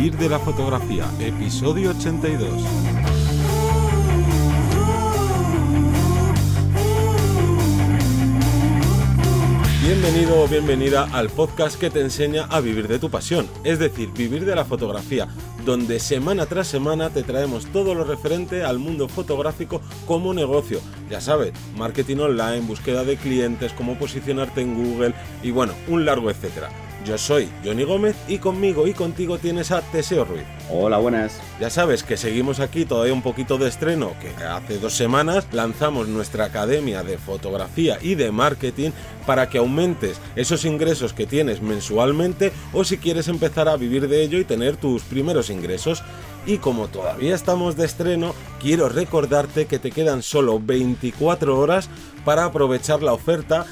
Vivir de la fotografía, episodio 82. Bienvenido o bienvenida al podcast que te enseña a vivir de tu pasión, es decir, vivir de la fotografía, donde semana tras semana te traemos todo lo referente al mundo fotográfico como negocio. Ya sabes, marketing online, búsqueda de clientes, cómo posicionarte en Google y bueno, un largo etcétera. Yo soy Johnny Gómez y conmigo y contigo tienes a Teseo Ruiz. Hola, buenas. Ya sabes que seguimos aquí todavía un poquito de estreno, que hace dos semanas lanzamos nuestra academia de fotografía y de marketing para que aumentes esos ingresos que tienes mensualmente o si quieres empezar a vivir de ello y tener tus primeros ingresos. Y como todavía estamos de estreno, quiero recordarte que te quedan solo 24 horas para aprovechar la oferta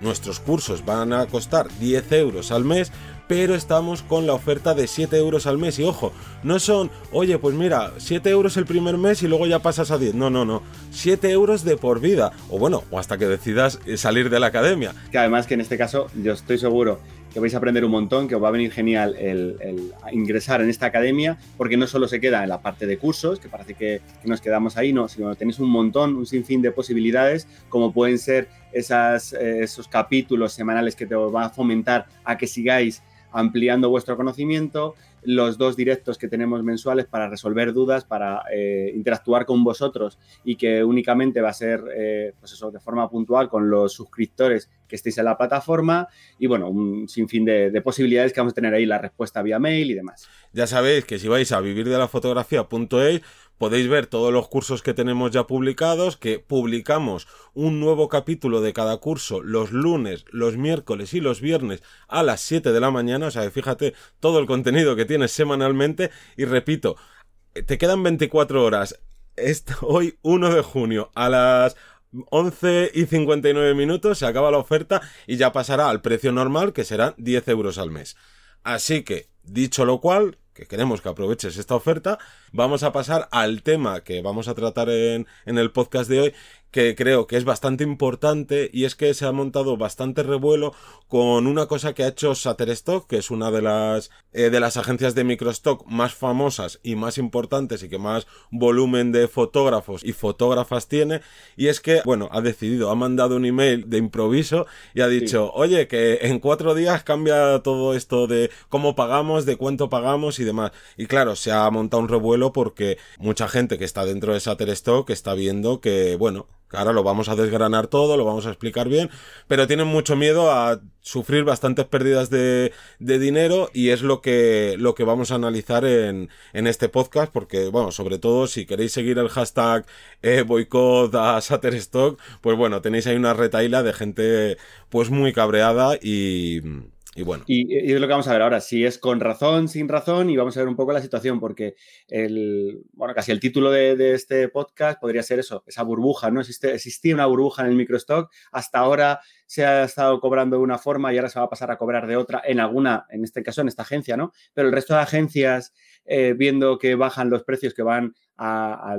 nuestros cursos van a costar 10 euros al mes, pero estamos con la oferta de 7 euros al mes. Y ojo, no son, oye, pues mira, 7 euros el primer mes y luego ya pasas a 10. No, no, no. 7 euros de por vida. O bueno, o hasta que decidas salir de la academia. Que además que en este caso yo estoy seguro que vais a aprender un montón, que os va a venir genial el, ingresar en esta academia, porque no solo se queda en la parte de cursos, que parece que, nos quedamos ahí, no, sino que tenéis un montón, un sinfín de posibilidades, como pueden ser esas, eh, esos capítulos semanales que te van a fomentar a que sigáis ampliando vuestro conocimiento, los dos directos que tenemos mensuales para resolver dudas, para eh, interactuar con vosotros y que únicamente va a ser, eh, pues eso, de forma puntual con los suscriptores que estéis en la plataforma y bueno, un sinfín de, de posibilidades que vamos a tener ahí, la respuesta vía mail y demás. Ya sabéis que si vais a vivir la fotografía.es podéis ver todos los cursos que tenemos ya publicados, que publicamos un nuevo capítulo de cada curso los lunes, los miércoles y los viernes a las 7 de la mañana, o sea, fíjate todo el contenido que semanalmente y repito, te quedan 24 horas. hoy 1 de junio a las 11 y 59 minutos se acaba la oferta y ya pasará al precio normal que será 10 euros al mes. Así que, dicho lo cual, que queremos que aproveches esta oferta, vamos a pasar al tema que vamos a tratar en, en el podcast de hoy, que creo que es bastante importante y es que se ha montado bastante revuelo con una cosa que ha hecho Shutterstock, que es una de las eh, de las agencias de microstock más famosas y más importantes y que más volumen de fotógrafos y fotógrafas tiene y es que bueno ha decidido ha mandado un email de improviso y ha dicho oye que en cuatro días cambia todo esto de cómo pagamos de cuánto pagamos y demás y claro se ha montado un revuelo porque mucha gente que está dentro de Shutterstock está viendo que bueno Ahora lo vamos a desgranar todo, lo vamos a explicar bien, pero tienen mucho miedo a sufrir bastantes pérdidas de, de dinero y es lo que, lo que vamos a analizar en, en, este podcast, porque, bueno, sobre todo si queréis seguir el hashtag eh, boicot a pues bueno, tenéis ahí una retaila de gente pues muy cabreada y y bueno. Y, es lo que vamos a ver ahora, si es con razón, sin razón, y vamos a ver un poco la situación, porque el, bueno, casi el título de, este podcast podría ser eso, esa burbuja, ¿no? Existe, existía una burbuja en el microstock, hasta ahora se ha estado cobrando de una forma y ahora se va a pasar a cobrar de otra en alguna, en este caso en esta agencia, ¿no? Pero el resto de agencias, eh, viendo que bajan los precios que van a,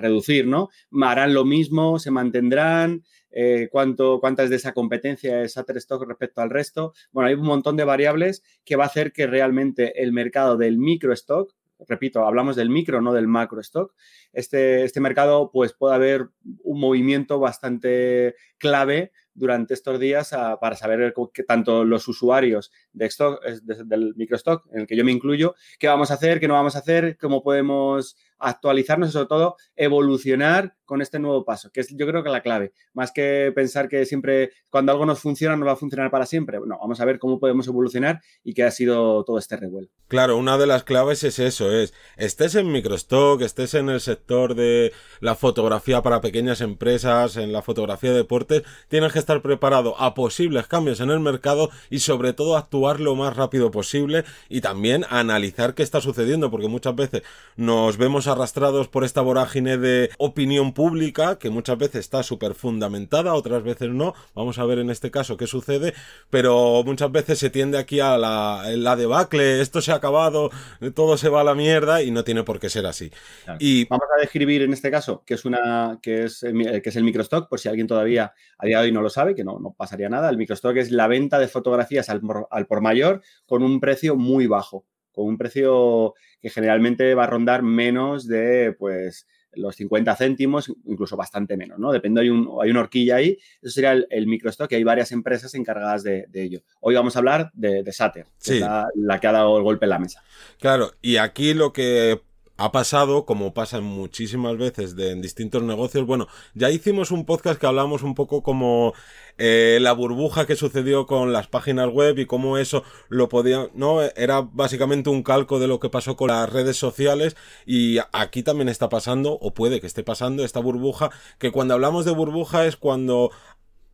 reducir, ¿no? Harán lo mismo, se mantendrán, eh, cuánto, cuánta de esa competencia es Shutterstock respecto al resto. Bueno, hay un montón de variables que va a hacer que realmente el mercado del microstock, repito, hablamos del micro, no del macro stock, este, este mercado pues puede haber un movimiento bastante clave durante estos días para saber que tanto los usuarios de stock, del en el que yo me incluyo, qué vamos a hacer, qué no vamos a hacer, cómo podemos actualizarnos y sobre todo evolucionar con este nuevo paso, que es yo creo que la clave. Más que pensar que siempre cuando algo nos funciona no va a funcionar para siempre. Bueno, vamos a ver cómo podemos evolucionar y qué ha sido todo este revuelo. Claro, una de las claves es eso, es estés en microstock, estés en el sector de la fotografía para pequeñas empresas, en la fotografía de deportes, tienes que estar preparado a posibles cambios en el mercado y sobre todo actuar lo más rápido posible y también analizar qué está sucediendo, porque muchas veces nos vemos arrastrados por esta vorágine de opinión pública, que muchas veces está súper fundamentada, otras veces no. Vamos a ver en este caso qué sucede, pero muchas veces se tiende aquí a la, la debacle, esto se ha acabado, todo se va a la mierda y no tiene por qué ser así. Y vamos a describir en este caso que es una que es, que es el microstock, por si alguien todavía a día de hoy no lo sabe, que no, no pasaría nada. El microstock es la venta de fotografías al, al por mayor con un precio muy bajo. Con un precio que generalmente va a rondar menos de, pues, los 50 céntimos, incluso bastante menos, ¿no? Depende, hay, un, hay una horquilla ahí. Eso sería el, microstock y hay varias empresas encargadas de, ello. Hoy vamos a hablar de, de Sater, la, que ha dado el golpe en la mesa. Claro, y aquí lo que ha pasado, como pasa muchísimas veces de, en distintos negocios. Bueno, ya hicimos un podcast que hablamos un poco como eh, la burbuja que sucedió con las páginas web y cómo eso lo podía, ¿no? Era básicamente un calco de lo que pasó con las redes sociales y aquí también está pasando, o puede que esté pasando, esta burbuja, que cuando hablamos de burbuja es cuando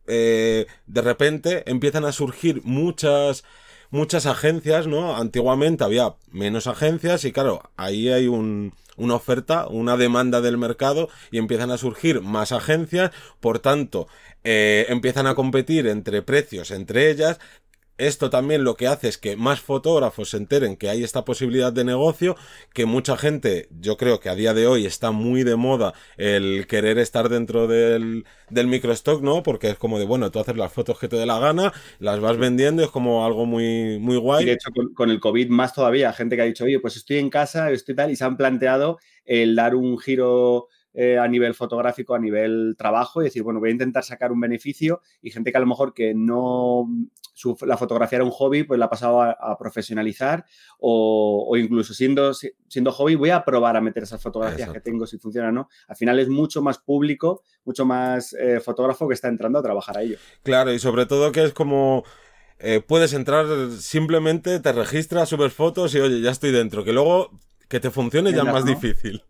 eh, de repente empiezan a surgir muchas muchas agencias, ¿no? Antiguamente había menos agencias y claro, ahí hay un, una oferta, una demanda del mercado y empiezan a surgir más agencias, por tanto, eh, empiezan a competir entre precios entre ellas, esto también lo que hace es que más fotógrafos se enteren que hay esta posibilidad de negocio, que mucha gente, yo creo que a día de hoy está muy de moda el querer estar dentro del, del microstock, ¿no? Porque es como de, bueno, tú haces las fotos que te dé la gana, las vas vendiendo, es como algo muy, muy guay. Y de hecho, con, el COVID más todavía, gente que ha dicho, oye, pues estoy en casa, estoy tal, y se han planteado el dar un giro eh, a nivel fotográfico, a nivel trabajo y decir, bueno, voy a intentar sacar un beneficio y gente que a lo mejor que no, la fotografía era un hobby, pues la ha pasado a, profesionalizar o, incluso siendo, siendo hobby, voy a probar a meter esas fotografías que tengo si funciona o no. Al final es mucho más público, mucho más eh, fotógrafo que está entrando a trabajar a ello. Claro, y sobre todo que es como... Eh, puedes entrar simplemente, te registras, subes fotos y oye, ya estoy dentro. Que luego que te funcione ya es más difícil.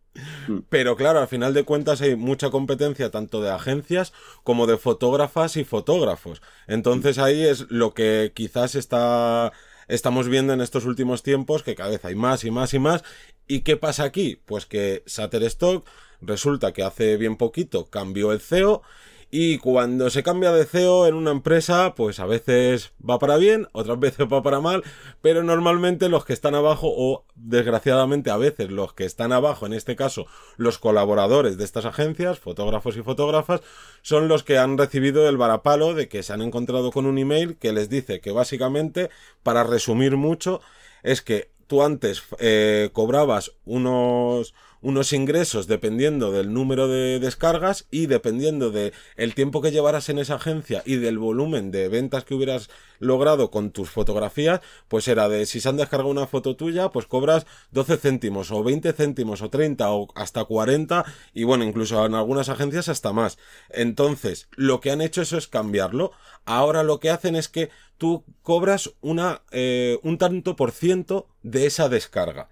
Mm. Pero claro, al final de cuentas hay mucha competencia tanto de agencias como de fotógrafas y fotógrafos. Entonces ahí es lo que quizás está estamos viendo en estos últimos tiempos que cada vez hay más y más y más. ¿Y qué pasa aquí? Pues que Shutterstock resulta que hace bien poquito cambió el CEO y cuando se cambia de CEO en una empresa, pues a veces va para bien, otras veces va para mal, pero normalmente los que están abajo, o desgraciadamente a veces los que están abajo, en este caso los colaboradores de estas agencias, fotógrafos y fotógrafas, son los que han recibido el varapalo de que se han encontrado con un email que les dice que básicamente, para resumir mucho, es que tú antes eh, cobrabas unos unos ingresos dependiendo del número de descargas y dependiendo de el tiempo que llevaras en esa agencia y del volumen de ventas que hubieras logrado con tus fotografías, pues era de si se han descargado una foto tuya, pues cobras 12 céntimos o 20 céntimos o 30 o hasta 40 y bueno, incluso en algunas agencias hasta más. Entonces, lo que han hecho eso es cambiarlo. Ahora lo que hacen es que tú cobras una, eh, un tanto por ciento de esa descarga.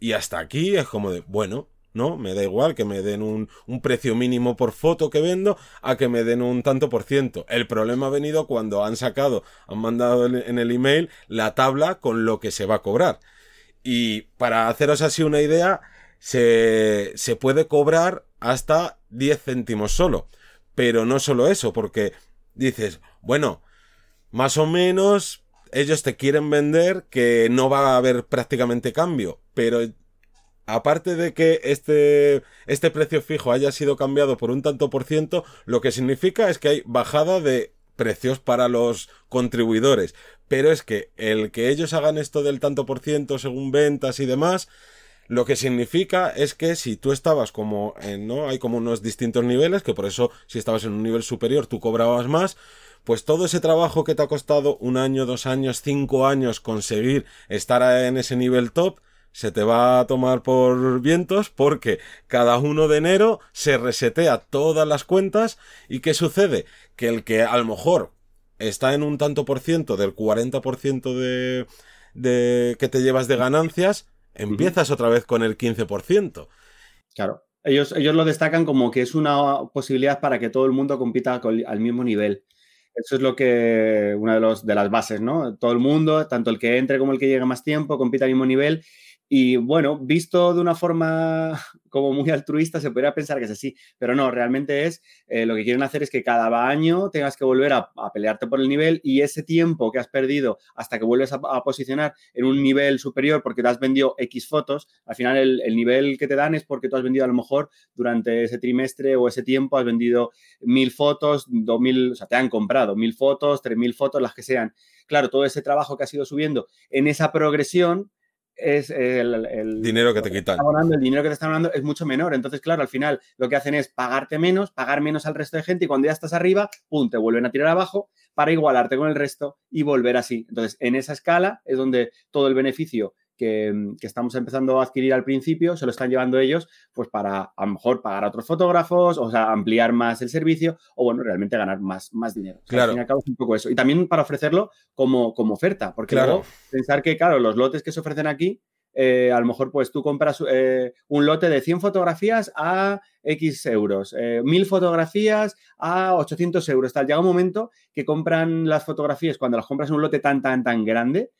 Y hasta aquí es como de, bueno, ¿no? Me da igual que me den un, un, precio mínimo por foto que vendo a que me den un tanto por ciento. El problema ha venido cuando han sacado, han mandado en el email la tabla con lo que se va a cobrar. Y para haceros así una idea, se, se puede cobrar hasta 10 céntimos solo. Pero no solo eso, porque dices, bueno, más o menos ellos te quieren vender que no va a haber prácticamente cambio, pero aparte de que este, este precio fijo haya sido cambiado por un tanto por ciento, lo que significa es que hay bajada de precios para los contribuidores. Pero es que el que ellos hagan esto del tanto por ciento según ventas y demás, lo que significa es que si tú estabas como en, ¿no? Hay como unos distintos niveles, que por eso si estabas en un nivel superior tú cobrabas más, pues todo ese trabajo que te ha costado un año, dos años, cinco años conseguir estar en ese nivel top, se te va a tomar por vientos porque cada uno de enero se resetea todas las cuentas y ¿qué sucede? Que el que a lo mejor está en un tanto por ciento del 40% de, de que te llevas de ganancias, empiezas otra vez con el 15%. Claro. Ellos, ellos lo destacan como que es una posibilidad para que todo el mundo compita al mismo nivel. Eso es lo que, una de, los, de las bases, ¿no? Todo el mundo, tanto el que entre como el que llegue más tiempo, compite al mismo nivel y bueno, visto de una forma como muy altruista, se podría pensar que es así, pero no, realmente es eh, lo que quieren hacer es que cada año tengas que volver a, pelearte por el nivel y ese tiempo que has perdido hasta que vuelves a, posicionar en un nivel superior porque te has vendido X fotos, al final el, el, nivel que te dan es porque tú has vendido a lo mejor durante ese trimestre o ese tiempo has vendido mil fotos, dos mil, o sea, te han comprado mil fotos, tres mil fotos, las que sean. Claro, todo ese trabajo que has ido subiendo en esa progresión es el, dinero que te quitan. el dinero que te están dando es mucho menor. Entonces, claro, al final lo que hacen es pagarte menos, pagar menos al resto de gente y cuando ya estás arriba, pum, te vuelven a tirar abajo para igualarte con el resto y volver así. Entonces, en esa escala es donde todo el beneficio que, estamos empezando a adquirir al principio, se lo están llevando ellos, pues para a lo mejor pagar a otros fotógrafos, o sea, ampliar más el servicio, o bueno, realmente ganar más, más dinero. claro. Al fin y al cabo es un poco eso. Y también para ofrecerlo como, como oferta, porque claro. pensar que, claro, los lotes que se ofrecen aquí, eh, a lo mejor pues tú compras eh, un lote de 100 fotografías a X euros, eh, 1000 fotografías a 800 euros, tal. Llega un momento que compran las fotografías, cuando las compras en un lote tan, tan, tan grande,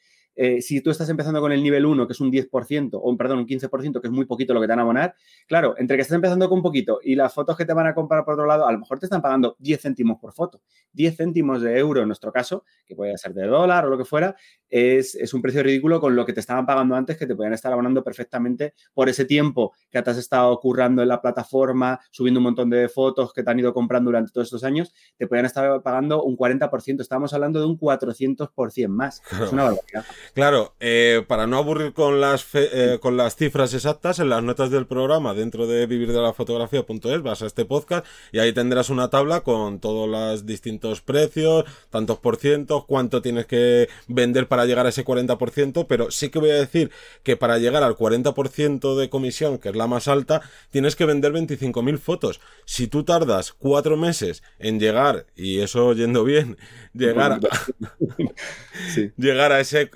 eh, si tú estás empezando con el nivel 1, que es un 10%, o perdón, un 15%, que es muy poquito lo que te van a abonar, claro, entre que estás empezando con poquito y las fotos que te van a comprar por otro lado, a lo mejor te están pagando 10 céntimos por foto. 10 céntimos de euro en nuestro caso, que puede ser de dólar o lo que fuera, es, es un precio ridículo con lo que te estaban pagando antes, que te podían estar abonando perfectamente por ese tiempo que te has estado currando en la plataforma, subiendo un montón de fotos que te han ido comprando durante todos estos años, te podían estar pagando un 40%. Estamos hablando de un 400% más. Es una barbaridad. Claro, eh, para no aburrir con las, eh, con las cifras exactas, en las notas del programa, dentro de vivir de la fotografía.es, vas a este podcast y ahí tendrás una tabla con todos los distintos precios, tantos por cientos, cuánto tienes que vender para llegar a ese 40%, pero sí que voy a decir que para llegar al 40% de comisión, que es la más alta, tienes que vender 25.000 fotos. Si tú tardas cuatro meses en llegar, y eso yendo bien, llegar a, llegar a ese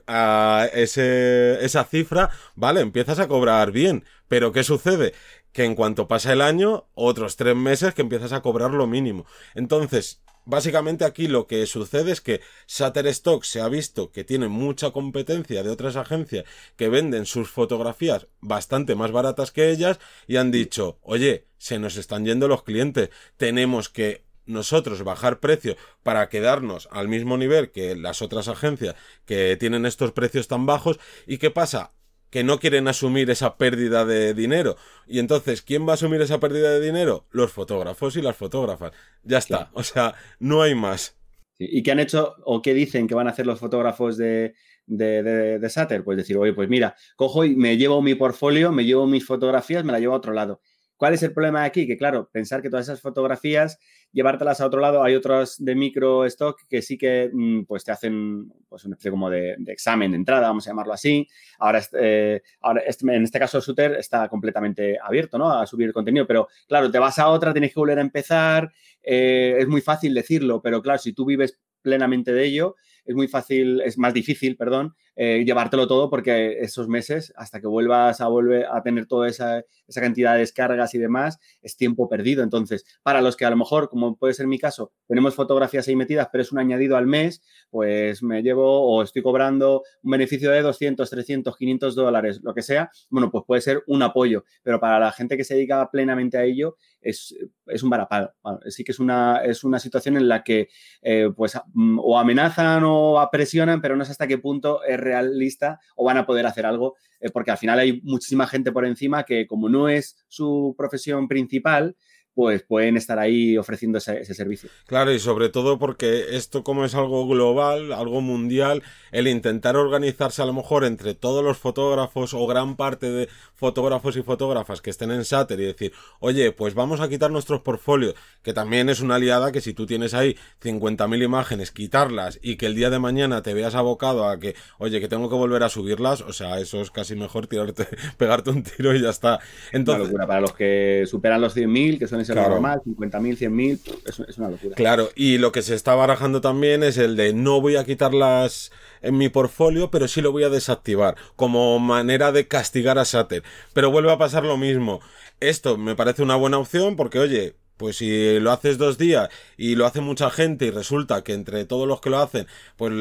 ese, esa cifra, vale, empiezas a cobrar bien. Pero ¿qué sucede? Que en cuanto pasa el año, otros tres meses que empiezas a cobrar lo mínimo. Entonces, básicamente aquí lo que sucede es que Shutterstock se ha visto que tiene mucha competencia de otras agencias que venden sus fotografías bastante más baratas que ellas y han dicho, oye, se nos están yendo los clientes, tenemos que nosotros bajar precio para quedarnos al mismo nivel que las otras agencias que tienen estos precios tan bajos. ¿Y qué pasa? Que no quieren asumir esa pérdida de dinero. Y entonces, ¿quién va a asumir esa pérdida de dinero? Los fotógrafos y las fotógrafas. Ya está. O sea, no hay más. ¿Y qué han hecho o qué dicen que van a hacer los fotógrafos de, de, de, de Sater? Pues decir, oye, pues mira, cojo y me llevo mi portfolio, me llevo mis fotografías, me la llevo a otro lado. ¿Cuál es el problema de aquí? Que claro, pensar que todas esas fotografías, llevártelas a otro lado, hay otros de micro stock que sí que mm, pues te hacen pues una especie como de, examen de entrada, vamos a llamarlo así. Ahora, eh, ahora en este caso Suter está completamente abierto ¿no? a subir contenido, pero claro, te vas a otra, tienes que volver a empezar, eh, es muy fácil decirlo, pero claro, si tú vives plenamente de ello, es muy fácil, es más difícil, perdón, eh, llevártelo todo porque esos meses, hasta que vuelvas a volver a tener toda esa, esa, cantidad de descargas y demás, es tiempo perdido. Entonces, para los que a lo mejor, como puede ser mi caso, tenemos fotografías ahí metidas, pero es un añadido al mes, pues me llevo o estoy cobrando un beneficio de 200, 300, 500 dólares, lo que sea, bueno, pues puede ser un apoyo, pero para la gente que se dedica plenamente a ello, es, es un varapalo. sí que es una, es una situación en la que eh, pues mm, o amenazan o presionan, pero no sé hasta qué punto es realista o van a poder hacer algo, eh, porque al final hay muchísima gente por encima que como no es su profesión principal, pues pueden estar ahí ofreciendo ese, servicio. Claro, y sobre todo porque esto como es algo global, algo mundial, el intentar organizarse a lo mejor entre todos los fotógrafos o gran parte de fotógrafos y fotógrafas que estén en Sater y decir, oye, pues vamos a quitar nuestros portfolios, que también es una aliada que si tú tienes ahí 50.000 imágenes, quitarlas y que el día de mañana te veas abocado a que, oye, que tengo que volver a subirlas, o sea, eso es casi mejor tirarte, pegarte un tiro y ya está. Entonces, una locura. Para los que superan los 100.000, que son claro. normal, 50.000, 100.000, es, es una locura. Claro, y lo que se está barajando también es el de no voy a quitarlas en mi portfolio, pero sí lo voy a desactivar como manera de castigar a Sater. Pero vuelve a pasar lo mismo. Esto me parece una buena opción porque, oye, pues si lo haces dos días y lo hace mucha gente y resulta que entre todos los que lo hacen, pues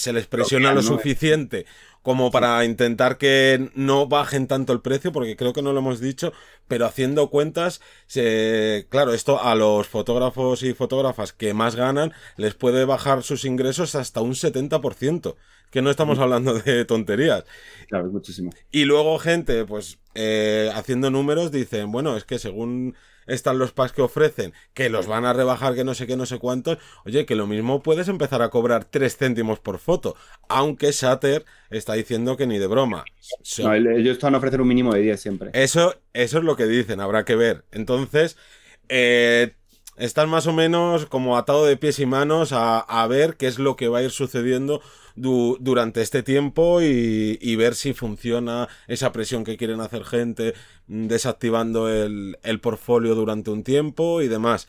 se les presiona lo suficiente como para intentar que no bajen tanto el precio, porque creo que no lo hemos dicho, pero haciendo cuentas, se, claro, esto a los fotógrafos y fotógrafas que más ganan les puede bajar sus ingresos hasta un 70%, que no estamos mm. hablando de tonterías. Claro, muchísimo. Y luego gente, pues, eh, haciendo números, dicen, bueno, es que según están los packs que ofrecen, que los van a rebajar, que no sé qué, no sé cuántos, oye, que lo mismo puedes empezar a cobrar 3 céntimos por foto, aunque Shatter está diciendo que ni de broma. no, ellos están a ofrecer un mínimo de 10 siempre. Eso, eso es lo que dicen, habrá que ver. Entonces, eh, están más o menos como atado de pies y manos a, ver qué es lo que va a ir sucediendo durante este tiempo y, ver si funciona esa presión que quieren hacer gente mm, desactivando el, el portfolio durante un tiempo y demás.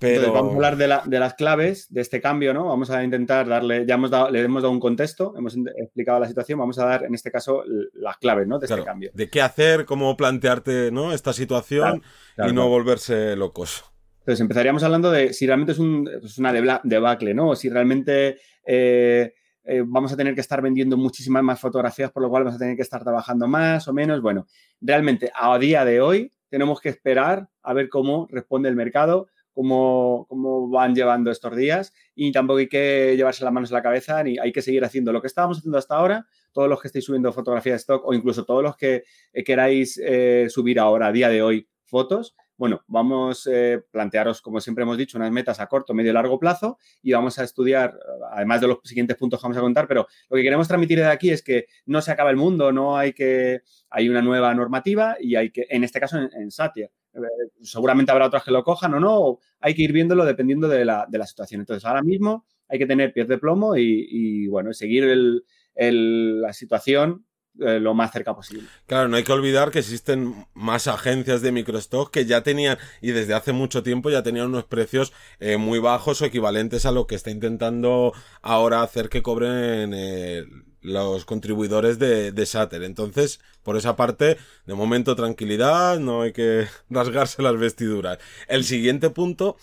Pero... vamos a hablar de, las claves de este cambio, ¿no? Vamos a intentar darle, ya hemos dado, le hemos dado un contexto, hemos explicado la situación, vamos a dar en este caso las claves, ¿no? De este cambio. De qué hacer, cómo plantearte, ¿no? Esta situación y no volverse locos. Entonces empezaríamos hablando de si realmente es, un, pues una debacle, ¿no? O si realmente eh, eh, vamos a tener que estar vendiendo muchísimas más fotografías, por lo cual vamos a tener que estar trabajando más o menos. Bueno, realmente a día de hoy tenemos que esperar a ver cómo responde el mercado cómo, cómo van llevando estos días y tampoco hay que llevarse las manos a la cabeza ni hay que seguir haciendo lo que estábamos haciendo hasta ahora. Todos los que estéis subiendo fotografía de stock o incluso todos los que eh, queráis eh, subir ahora, a día de hoy, fotos, bueno, vamos a eh, plantearos, como siempre hemos dicho, unas metas a corto, medio y largo plazo y vamos a estudiar, además de los siguientes puntos que vamos a contar, pero lo que queremos transmitir de aquí es que no se acaba el mundo, no hay que, hay una nueva normativa y hay que, en este caso en, en Satya, eh, seguramente habrá otras que lo cojan o no, hay que ir viéndolo dependiendo de la, situación. Entonces, ahora mismo hay que tener pies de plomo y, bueno, seguir la situación eh, lo más cerca posible. Claro, no hay que olvidar que existen más agencias de microstock que ya tenían, y desde hace mucho tiempo ya tenían unos precios eh, muy bajos o equivalentes a lo que está intentando ahora hacer que cobren los contribuidores de, de Sater. Entonces, por esa parte, de momento tranquilidad, no hay que rasgarse las vestiduras. El siguiente punto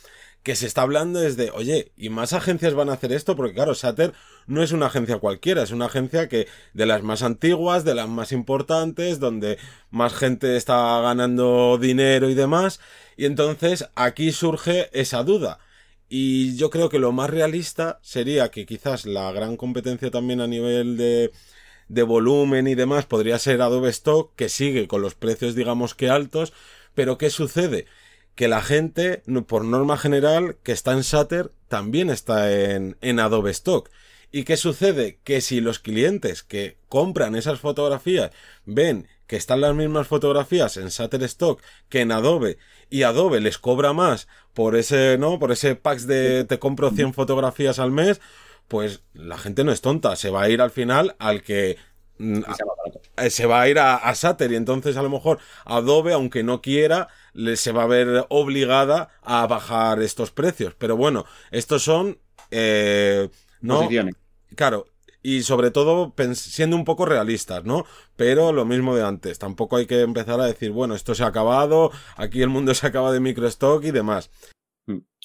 que se está hablando es de, oye, ¿y más agencias van a hacer esto? Porque claro, Sater no es una agencia cualquiera, es una agencia que de las más antiguas, de las más importantes, donde más gente está ganando dinero y demás. Y entonces aquí surge esa duda. Y yo creo que lo más realista sería que quizás la gran competencia también a nivel de, de volumen y demás podría ser Adobe Stock, que sigue con los precios digamos que altos, pero ¿qué sucede? Que la gente, por norma general, que está en Shutter, también está en, en Adobe Stock. ¿Y qué sucede? Que si los clientes que compran esas fotografías ven que están las mismas fotografías en Shutterstock que en Adobe y Adobe les cobra más por ese, ¿no? Por ese pack de te compro 100 fotografías al mes, pues la gente no es tonta, se va a ir al final al que mm, se va a ir a, a y entonces a lo mejor Adobe, aunque no quiera, se va a ver obligada a bajar estos precios. Pero bueno, estos son... Eh, ¿no? Claro, y sobre todo siendo un poco realistas, ¿no? Pero lo mismo de antes, tampoco hay que empezar a decir, bueno, esto se ha acabado, aquí el mundo se acaba de microstock y demás.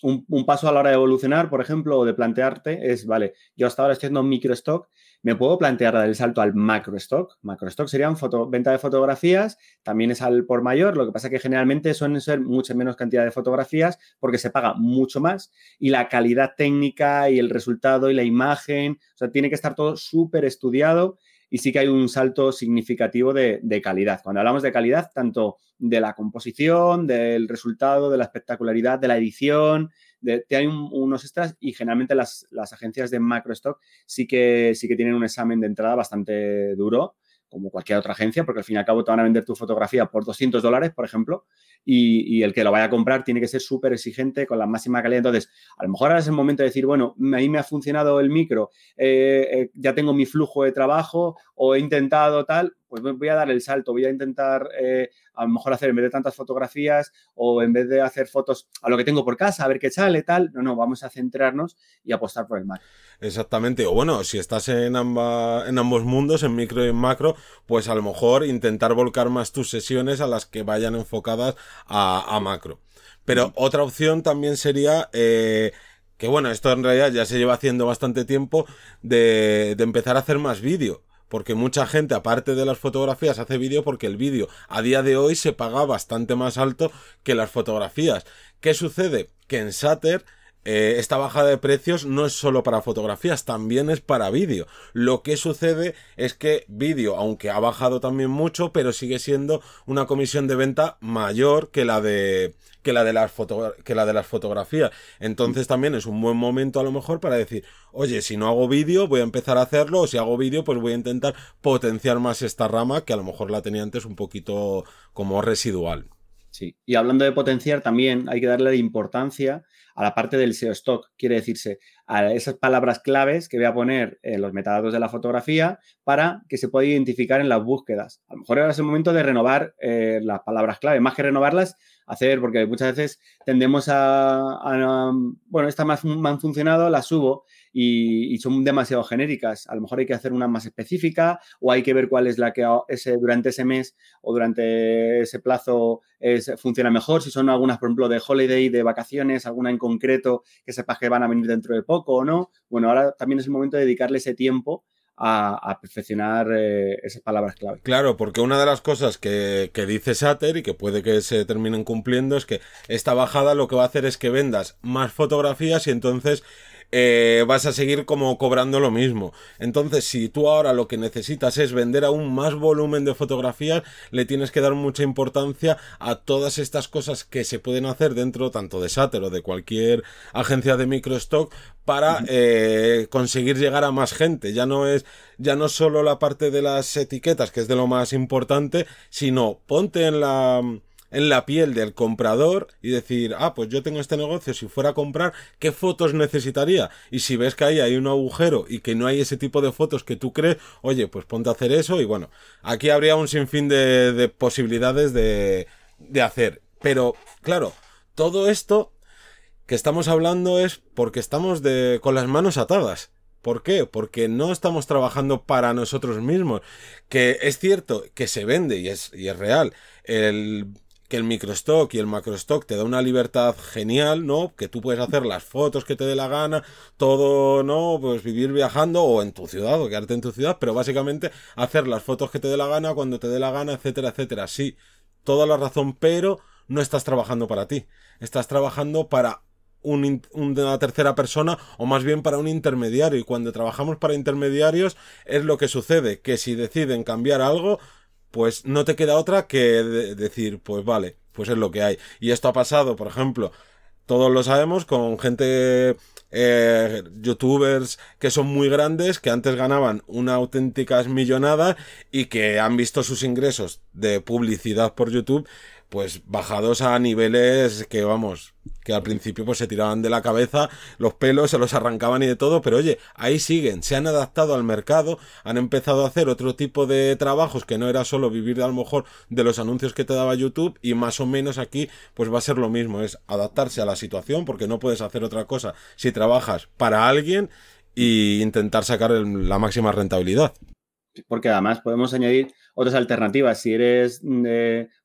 Un, paso a la hora de evolucionar, por ejemplo, o de plantearte es, vale, yo hasta ahora estoy haciendo microstock, me puedo plantear dar el salto al macrostock. Macrostock sería foto, venta de fotografías, también es al por mayor, lo que pasa que generalmente suelen ser mucha menos cantidad de fotografías porque se paga mucho más y la calidad técnica y el resultado y la imagen, o sea, tiene que estar todo súper estudiado y sí que hay un salto significativo de, calidad. Cuando hablamos de calidad, tanto de la composición, del resultado, de la espectacularidad, de la edición, de, hay unos extras y generalmente las, las, agencias de macrostock sí que, sí que tienen un examen de entrada bastante duro como cualquier otra agencia, porque al fin y al cabo te van a vender tu fotografía por 200 dólares, por ejemplo, y, el que lo vaya a comprar tiene que ser súper exigente con la máxima calidad. Entonces, a lo mejor ahora es el momento de decir, bueno, a mí me ha funcionado el micro, eh, eh, ya tengo mi flujo de trabajo o he intentado tal, pues voy a dar el salto, voy a intentar eh, a lo mejor hacer en vez de tantas fotografías o en vez de hacer fotos a lo que tengo por casa, a ver qué sale, tal. No, no, vamos a centrarnos y apostar por el Mac. Exactamente, o bueno, si estás en, en ambos mundos, en micro y en macro, pues a lo mejor intentar volcar más tus sesiones a las que vayan enfocadas a, macro. Pero otra opción también sería... Eh, que bueno, esto en realidad ya se lleva haciendo bastante tiempo de, de empezar a hacer más vídeo porque mucha gente, aparte de las fotografías, hace vídeo porque el vídeo a día de hoy se paga bastante más alto que las fotografías. ¿Qué sucede? Que en Sater eh, esta bajada de precios no es solo para fotografías, también es para vídeo. Lo que sucede es que vídeo, aunque ha bajado también mucho, pero sigue siendo una comisión de venta mayor que la de que la de las que la de las fotografías. Entonces también es un buen momento a lo mejor para decir, oye, si no hago vídeo, voy a empezar a hacerlo, o si hago vídeo, pues voy a intentar potenciar más esta rama que a lo mejor la tenía antes un poquito como residual. Sí, y hablando de potenciar, también hay que darle importancia a la parte del SEO stock, quiere decirse a esas palabras claves que voy a poner en los metadatos de la fotografía para que se pueda identificar en las búsquedas. A lo mejor ahora es el momento de renovar eh, las palabras clave, más que renovarlas, hacer, porque muchas veces tendemos a, bueno, estas más han funcionado, las subo y, son demasiado genéricas. A lo mejor hay que hacer una más específica o hay que ver cuál es la que ese, durante ese mes o durante ese plazo es, funciona mejor. Si son algunas, por ejemplo, de holiday, de vacaciones, alguna en concreto que sepas que van a venir dentro de poco o no. Bueno, ahora también es el momento de dedicarle ese tiempo a, perfeccionar eh, esas palabras clave. Claro, porque una de las cosas que, que, dice Sater y que puede que se terminen cumpliendo es que esta bajada lo que va a hacer es que vendas más fotografías y entonces eh, vas a seguir como cobrando lo mismo. Entonces, si tú ahora lo que necesitas es vender aún más volumen de fotografías, le tienes que dar mucha importancia a todas estas cosas que se pueden hacer dentro tanto de Sater o de cualquier agencia de microstock para eh, conseguir llegar a más gente. Ya no es, ya no solo la parte de las etiquetas, que es de lo más importante, sino ponte en la en la piel del comprador y decir, ah, pues yo tengo este negocio, si fuera a comprar, ¿qué fotos necesitaría? Y si ves que ahí hay un agujero y que no hay ese tipo de fotos que tú crees, oye, pues ponte a hacer eso y bueno, aquí habría un sinfín de, de posibilidades de, de hacer. Pero, claro, todo esto que estamos hablando es porque estamos de, con las manos atadas. ¿Por qué? Porque no estamos trabajando para nosotros mismos. Que es cierto que se vende y es, y es real. El, que el microstock y el macrostock te da una libertad genial, ¿no? Que tú puedes hacer las fotos que te dé la gana, todo, ¿no? Pues vivir viajando o en tu ciudad o quedarte en tu ciudad, pero básicamente hacer las fotos que te dé la gana cuando te dé la gana, etcétera, etcétera. Sí, toda la razón, pero no estás trabajando para ti. Estás trabajando para una tercera persona o más bien para un intermediario. Y cuando trabajamos para intermediarios es lo que sucede, que si deciden cambiar algo, pues no te queda otra que decir, pues vale, pues es lo que hay. Y esto ha pasado, por ejemplo, todos lo sabemos, con gente, eh, youtubers que son muy grandes, que antes ganaban una auténticas millonada y que han visto sus ingresos de publicidad por YouTube pues bajados a niveles que vamos, que al principio pues se tiraban de la cabeza, los pelos se los arrancaban y de todo, pero oye, ahí siguen, se han adaptado al mercado, han empezado a hacer otro tipo de trabajos que no era solo vivir a lo mejor de los anuncios que te daba YouTube y más o menos aquí pues va a ser lo mismo, es adaptarse a la situación porque no puedes hacer otra cosa si trabajas para alguien e intentar sacar la máxima rentabilidad. Porque además podemos añadir otras alternativas. Si eres mm,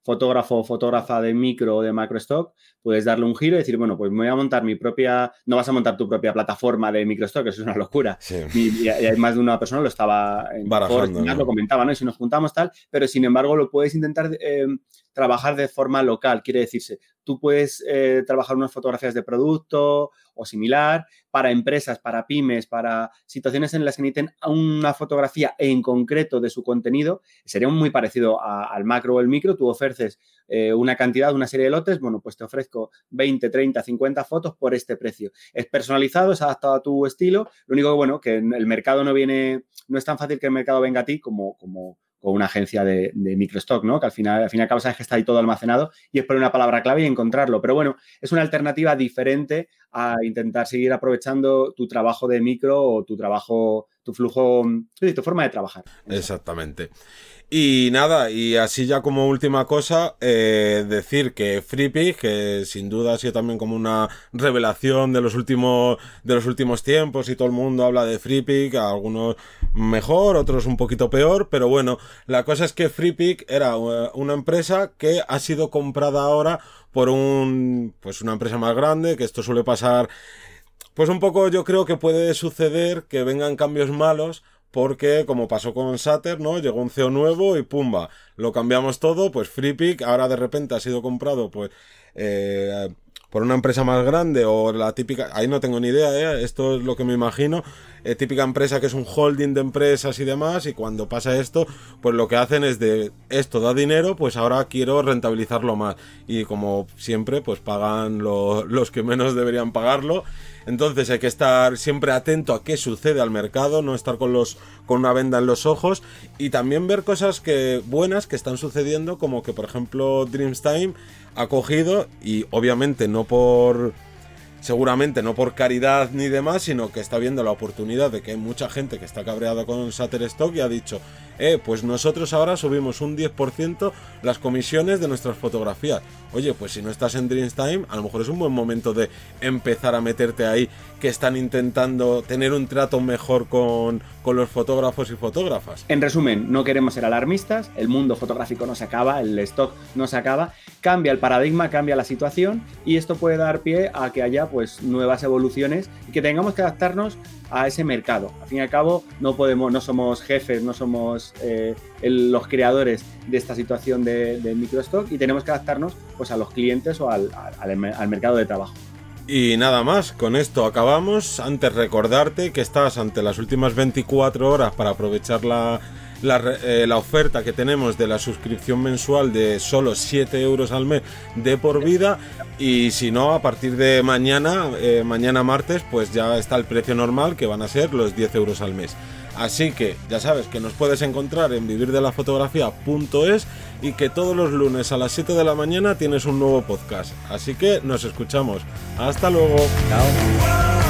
fotógrafo o fotógrafa de micro o de macro stock, puedes darle un giro y decir, bueno, pues me voy a montar mi propia, no vas a montar tu propia plataforma de micro stock, eso es una locura. Y, hay más de una persona lo estaba en Barajando, lo comentaba, ¿no? si nos juntamos tal, pero sin embargo lo puedes intentar eh, trabajar de forma local, quiere decirse, tú puedes eh, trabajar unas fotografías de producto o similar para empresas, para pymes, para situaciones en las que necesiten una fotografía en concreto de su contenido, sería muy parecido al macro o el micro, tú ofreces eh, una cantidad, una serie de lotes, bueno, pues te ofrezco 20, 30, 50 fotos por este precio. Es personalizado, es adaptado a tu estilo, lo único que, bueno, que el mercado no viene, no es tan fácil que el mercado venga a ti como, como con una agencia de, microstock, ¿no? Que al final, al fin y al cabo sabes que está ahí todo almacenado y es poner una palabra clave y encontrarlo. Pero bueno, es una alternativa diferente a intentar seguir aprovechando tu trabajo de micro o tu trabajo, tu flujo, tu forma de trabajar. Exactamente. Y nada, y así ya como última cosa, eh, decir que FreePig, que sin duda ha sido también como una revelación de los últimos, de los últimos tiempos y todo el mundo habla de FreePig, algunos mejor, otros un poquito peor, pero bueno, la cosa es que FreePig era eh, una empresa que ha sido comprada ahora por un, pues una empresa más grande, que esto suele pasar, pues un poco yo creo que puede suceder que vengan cambios malos, porque como pasó con Sater, ¿no? Llegó un CEO nuevo y pumba, lo cambiamos todo, pues FreePick ahora de repente ha sido comprado pues eh, por una empresa más grande o la típica, ahí no tengo ni idea, ¿eh? esto es lo que me imagino, eh, típica empresa que es un holding de empresas y demás, y cuando pasa esto, pues lo que hacen es de esto da dinero, pues ahora quiero rentabilizarlo más. Y como siempre, pues pagan los que menos deberían pagarlo. Entonces hay que estar siempre atento a qué sucede al mercado, no estar con los con una venda en los ojos y también ver cosas que buenas que están sucediendo, como que por ejemplo Dreamstime ha cogido y obviamente no por seguramente no por caridad ni demás, sino que está viendo la oportunidad de que hay mucha gente que está cabreada con Shutterstock y ha dicho, eh, pues nosotros ahora subimos un 10% las comisiones de nuestras fotografías. Oye, pues si no estás en Dreamstime, a lo mejor es un buen momento de empezar a meterte ahí, que están intentando tener un trato mejor con, con los fotógrafos y fotógrafas. En resumen, no queremos ser alarmistas, el mundo fotográfico no se acaba, el stock no se acaba, cambia el paradigma, cambia la situación y esto puede dar pie a que haya pues nuevas evoluciones y que tengamos que adaptarnos a ese mercado. Al fin y al cabo, no podemos, no somos jefes, no somos eh, los creadores de esta situación de, microstock y tenemos que adaptarnos pues, a los clientes o al, mercado de trabajo. Y nada más, con esto acabamos. Antes recordarte que estás ante las últimas 24 horas para aprovechar la, eh, la, oferta que tenemos de la suscripción mensual de solo 7 euros al mes de por vida y si no a partir de mañana, eh, mañana martes, pues ya está el precio normal que van a ser los 10 euros al mes. Así que ya sabes que nos puedes encontrar en vivirdelafotografía.es y que todos los lunes a las 7 de la mañana tienes un nuevo podcast. Así que nos escuchamos. Hasta luego. Chao.